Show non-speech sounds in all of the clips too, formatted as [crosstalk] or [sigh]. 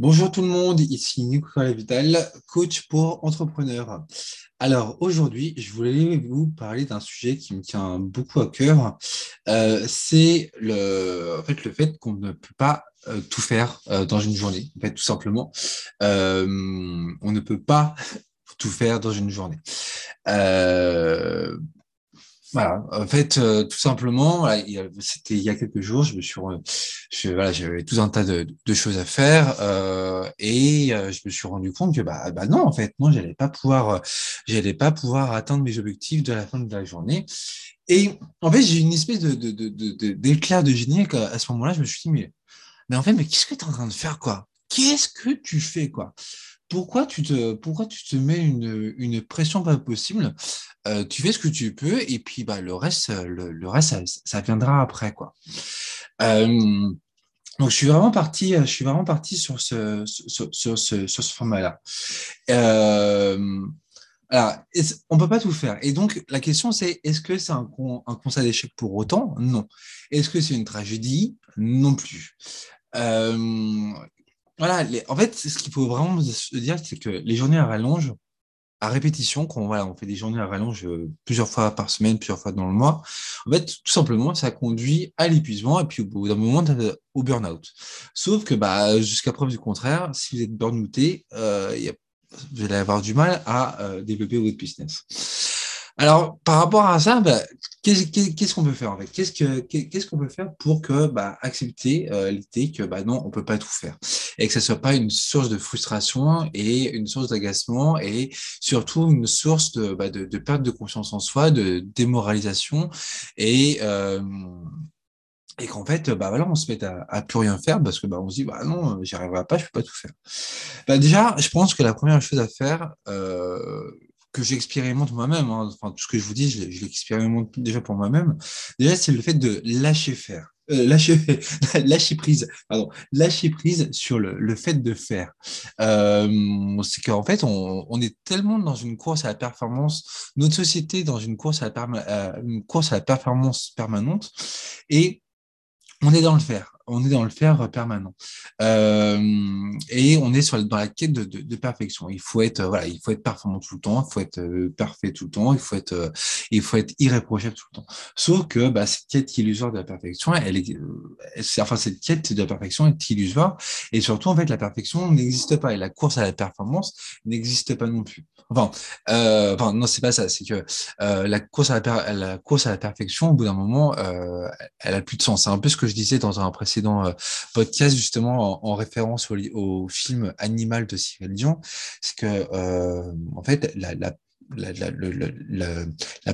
Bonjour tout le monde, ici Nicolas Vital, coach pour entrepreneurs. Alors aujourd'hui, je voulais vous parler d'un sujet qui me tient beaucoup à cœur. Euh, c'est le, fait qu'on ne peut pas euh, tout faire euh, dans une journée. En fait, tout simplement, on ne peut pas tout faire dans une journée. Voilà, en fait, euh, tout simplement, c'était il y a quelques jours, je me suis, voilà, j'avais tout un tas de, choses à faire euh, et euh, je me suis rendu compte que bah, bah non, en fait, non, j'allais pas pouvoir, j'allais pas pouvoir atteindre mes objectifs de la fin de la journée. Et en fait, j'ai une espèce de, d'éclair de génie à ce moment-là, je me suis dit mais, mais en fait, mais qu'est-ce que tu es en train de faire quoi? Qu'est-ce que tu fais quoi? Pourquoi tu te, pourquoi tu te mets une, une pression pas possible euh, Tu fais ce que tu peux et puis bah, le reste, le, reste ça, viendra après. Quoi. Euh, donc, je suis vraiment parti, je suis vraiment parti sur ce, sur, sur, sur ce format-là. Euh, alors, on peut pas tout faire. Et donc, la question, c'est est-ce que c'est un, un constat d'échec pour autant? Non. Est-ce que c'est une tragédie? Non plus. Euh, voilà, en fait, ce qu'il faut vraiment se dire, c'est que les journées à rallonge, à répétition, quand voilà, on fait des journées à rallonge euh, plusieurs fois par semaine, plusieurs fois dans le mois, en fait, tout simplement, ça conduit à l'épuisement et puis au bout d'un moment, au burn-out. Sauf que bah, jusqu'à preuve du contraire, si vous êtes burn-outé, euh, vous allez avoir du mal à euh, développer votre business. Alors, par rapport à ça, bah, qu'est-ce qu'on peut faire en fait? Qu'est-ce qu'on peut faire pour que bah, accepter euh, l'idée que bah, non, on peut pas tout faire? Et que ça soit pas une source de frustration et une source d'agacement et surtout une source de, bah, perte de confiance en soi, de démoralisation et euh, et qu'en fait, bah voilà, on se met à, à plus rien faire parce que bah on se dit bah non, j'y arriverai pas, je peux pas tout faire. Bah déjà, je pense que la première chose à faire, euh, que j'expérimente moi-même, hein. enfin, tout ce que je vous dis, je, l'expérimente déjà pour moi-même. Déjà, c'est le fait de lâcher faire. Euh, lâcher, [laughs] prise, lâcher prise sur le, fait de faire. Euh, c'est qu'en fait, on, on, est tellement dans une course à la performance, notre société dans une course à la, euh, une course à la performance permanente, et on est dans le faire on est dans le faire permanent. Euh, et on est dans la quête de, perfection. Il faut être, voilà, il faut être performant tout le temps, il faut être euh, parfait tout le temps, il faut être, euh, il faut être irréprochable tout le temps. Sauf que bah, cette quête illusoire de la perfection, elle est, enfin cette quête de perfection est illusoire. Et surtout, en fait, la perfection n'existe pas. Et la course à la performance n'existe pas non plus. Enfin, euh, enfin non, c'est pas ça. C'est que la course à la, la, course à la perfection, au bout d'un moment, elle a plus de sens. C'est un peu ce que je disais dans un précédent dans euh, podcast justement en, référence au, film Animal de Cyril Dion, c'est que euh, en fait la,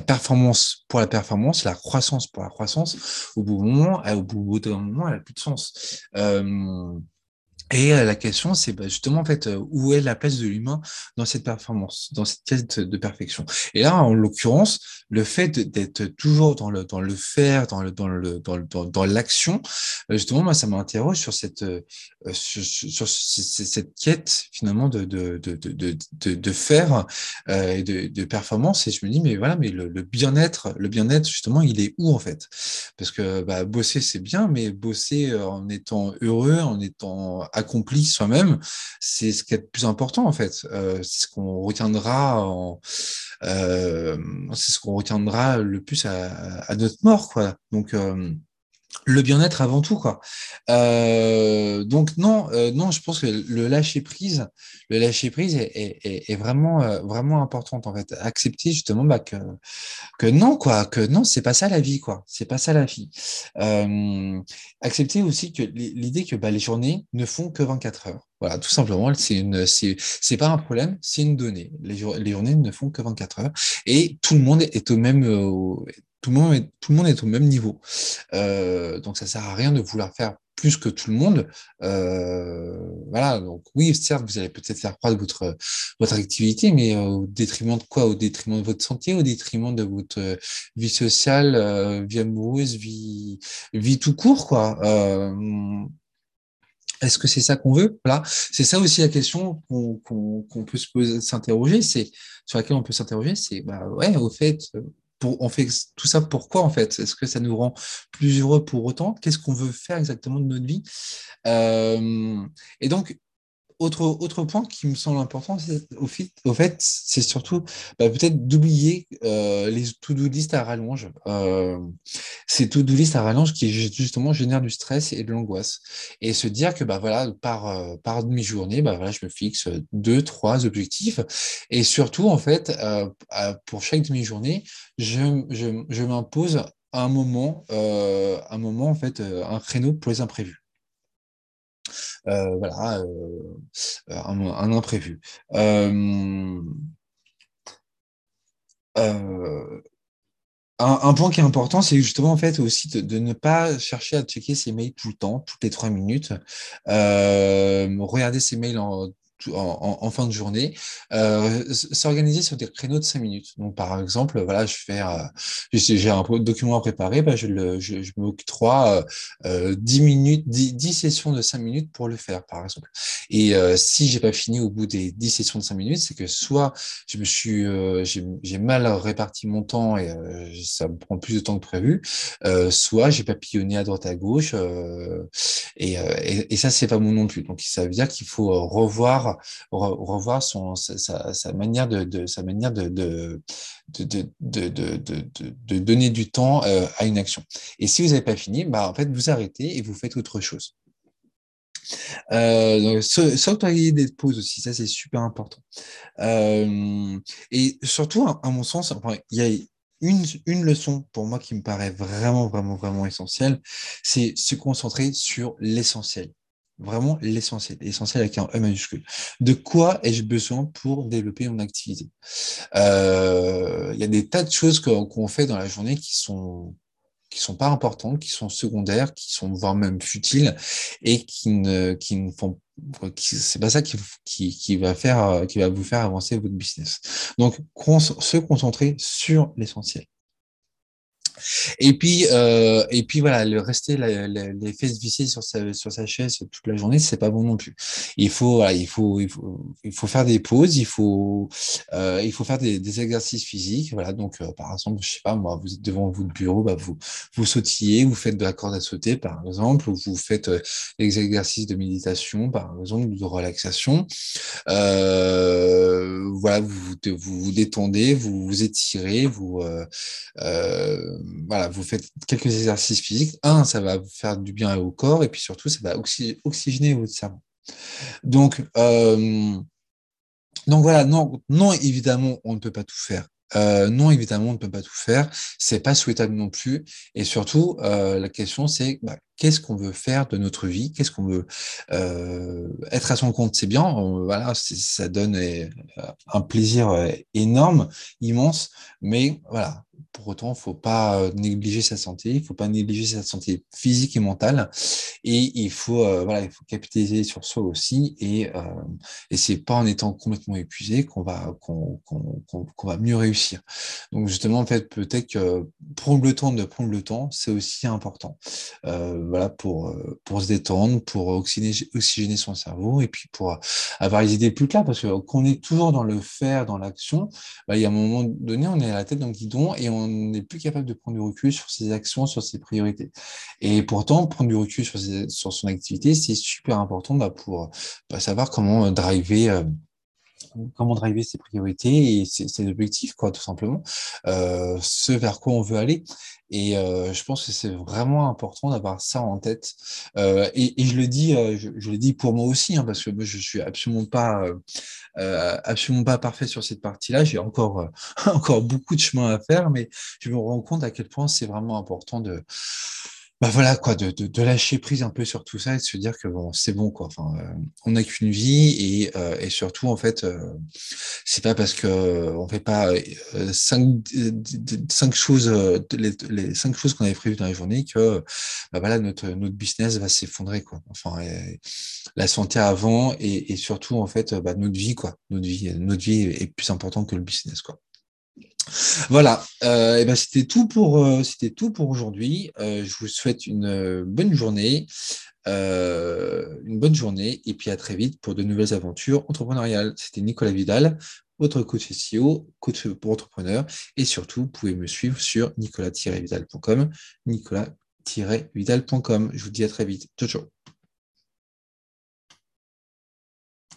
performance pour la performance, la croissance pour la croissance, au bout d'un moment, au bout d'un moment, elle a plus de sens. Euh, et euh, la question, c'est bah, justement en fait euh, où est la place de l'humain dans cette performance, dans cette quête de perfection? Et là, en l'occurrence, le fait d'être toujours dans le dans le faire, dans le dans le dans, l'action, euh, justement, moi, ça m'interroge sur cette sur, cette quête finalement de de de de de, faire et de, de performance. Et je me dis, mais voilà, mais le, le bien-être, le bien-être justement, il est où en fait? Parce que bah, bosser c'est bien, mais bosser en étant heureux, en étant accompli soi-même, c'est ce qui est le plus important en fait. Euh, c'est ce qu'on retiendra en, euh, c'est ce qu'on retiendra le plus à, à, notre mort quoi. Donc euh, le bien-être avant tout quoi. Euh, donc non, euh, non, je pense que le lâcher prise, le lâcher prise est, vraiment euh, vraiment importante en fait. Accepter justement bah, que que non quoi, que non c'est pas ça la vie quoi, c'est pas ça la vie. Accepter aussi que l'idée que bah, les journées ne font que 24 heures. Voilà, tout simplement, c'est une, c'est, pas un problème, c'est une donnée. Les, les journées ne font que 24 heures et tout le monde est au même, tout le monde est, au même niveau. Euh, donc ça sert à rien de vouloir faire plus que tout le monde. Euh, voilà, donc oui, certes, vous allez peut-être faire croître votre votre activité, mais au détriment de quoi? Au détriment de votre santé, au détriment de votre vie sociale, euh, vie amoureuse, vie vie tout court, quoi? Euh, est-ce que c'est ça qu'on veut? Voilà, c'est ça aussi la question qu'on peut s'interroger, c'est sur laquelle on peut s'interroger, c'est bah ouais, au fait, on fait tout ça pourquoi en fait? Est-ce que ça nous rend plus heureux pour autant? Qu'est-ce qu'on veut faire exactement de notre vie? Euh, Et donc, autre, autre point qui me semble important, fait, au fait c'est surtout bah, peut-être d'oublier euh, les to-do list à rallonge. Euh, ces to-do list à rallonge qui justement génèrent du stress et de l'angoisse. Et se dire que bah, voilà, par, euh, par demi-journée, bah, voilà, je me fixe deux, trois objectifs. Et surtout, en fait, euh, pour chaque demi-journée, je, je, je m'impose un moment, un moment, en fait, un créneau pour les imprévus. Euh, voilà, euh, un, imprévu. Euh, un, point qui est important, c'est justement en fait aussi de, ne pas chercher à checker ses mails tout le temps, toutes les trois minutes. regarder ses mails en, en, fin de journée, euh, s'organiser sur des créneaux de 5 minutes. Donc, par exemple, voilà, je fais, euh, j'ai un document à préparer, bah, je, le, je, je m'octroie euh, 10 minutes, 10, sessions de 5 minutes pour le faire, par exemple. Et si j'ai pas fini au bout des 10 sessions de 5 minutes, c'est que soit je me suis, j'ai mal réparti mon temps et ça me prend plus de temps que prévu, soit j'ai papillonné à droite à gauche et, et, et ça c'est pas bon non plus. Donc ça veut dire qu'il faut revoir revoir son, sa, manière de, donner du temps euh, à une action. Et si vous n'avez pas fini, bah, en fait, vous arrêtez et vous faites autre chose. Euh, S'octroyer des pauses aussi, ça c'est super important. Euh, et surtout, à, mon sens, il y a une, leçon pour moi qui me paraît vraiment, vraiment, vraiment essentielle, c'est se concentrer sur l'essentiel. Vraiment l'essentiel, l'essentiel avec un E majuscule. De quoi ai-je besoin pour développer mon activité? Euh, Il y a des tas de choses qu'on fait dans la journée qui sont qui sont pas importantes, qui sont secondaires, qui sont voire même futiles et qui ne qui ne font c'est pas ça qui, qui, qui, va faire qui va vous faire avancer votre business. Donc se concentrer sur l'essentiel. Et puis, euh, et puis voilà, le rester les fesses vissées sur sa, sur sa chaise toute la journée, c'est pas bon non plus. Il faut, il faut, il faut, il faut faire des pauses, il faut, euh, il faut faire des, exercices physiques. Voilà, donc euh, par exemple, je sais pas moi, vous êtes devant votre bureau, bah, vous, vous sautillez, vous faites de la corde à sauter par exemple, ou vous faites euh, des exercices de méditation par exemple, ou de relaxation. Euh, voilà, vous, vous vous détendez, vous vous étirez, vous euh, voilà, vous faites quelques exercices physiques. Un, ça va vous faire du bien au corps, et puis surtout, ça va oxygéner votre cerveau. Donc, euh, donc voilà, non, non, évidemment, on ne peut pas tout faire. Euh, non, évidemment, on ne peut pas tout faire. C'est pas souhaitable non plus. Et surtout, euh, la question, c'est bah, qu'est-ce qu'on veut faire de notre vie? Qu'est-ce qu'on veut être à son compte? C'est bien, voilà, ça donne un plaisir énorme, immense. Mais voilà, pour autant, il faut pas euh, négliger sa santé, il faut pas négliger sa santé physique et mentale, et il faut euh, voilà, il faut capitaliser sur soi aussi, et euh, et c'est pas en étant complètement épuisé qu'on va qu'on qu'on va mieux réussir. Donc justement, en fait, peut-être que prendre le temps de prendre le temps, c'est aussi important. Euh, voilà pour pour se détendre, pour oxygéner, son cerveau, et puis pour avoir les idées plus claires, parce que qu'on est toujours dans le faire, dans l'action, bah, il y a un moment donné, on est à la tête dans le guidon et on on n'est plus capable de prendre du recul sur ses actions, sur ses priorités. Et pourtant, prendre du recul sur, son activité, c'est super important bah, pour bah, savoir comment driver. Comment driver ses priorités et ses, objectifs, quoi, tout simplement, euh, ce vers quoi on veut aller. Et euh, je pense que c'est vraiment important d'avoir ça en tête. Euh, et, je le dis, je, le dis pour moi aussi, hein, parce que moi je suis absolument pas, absolument pas parfait sur cette partie-là. J'ai encore, [laughs] encore beaucoup de chemin à faire, mais je me rends compte à quel point c'est vraiment important de bah voilà quoi, de, de, de, lâcher prise un peu sur tout ça et de se dire que bon, c'est bon quoi. Enfin, euh, on n'a qu'une vie et, euh, et surtout en fait, euh, c'est pas parce que on fait pas cinq, cinq choses, les, les cinq choses qu'on avait prévues dans la journée que bah voilà notre notre business va s'effondrer quoi. Enfin, la santé avant et, et surtout en fait bah, notre vie quoi. Notre vie, notre vie est plus importante que le business quoi. Voilà, euh, et ben c'était tout pour euh, tout pour aujourd'hui. Euh, je vous souhaite une euh, bonne journée, une bonne journée, et puis à très vite pour de nouvelles aventures entrepreneuriales. C'était Nicolas Vidal, votre coach SEO, coach pour entrepreneurs, et surtout vous pouvez me suivre sur nicolas-vidal.com, nicolas-vidal.com. Je vous dis à très vite. Ciao ciao.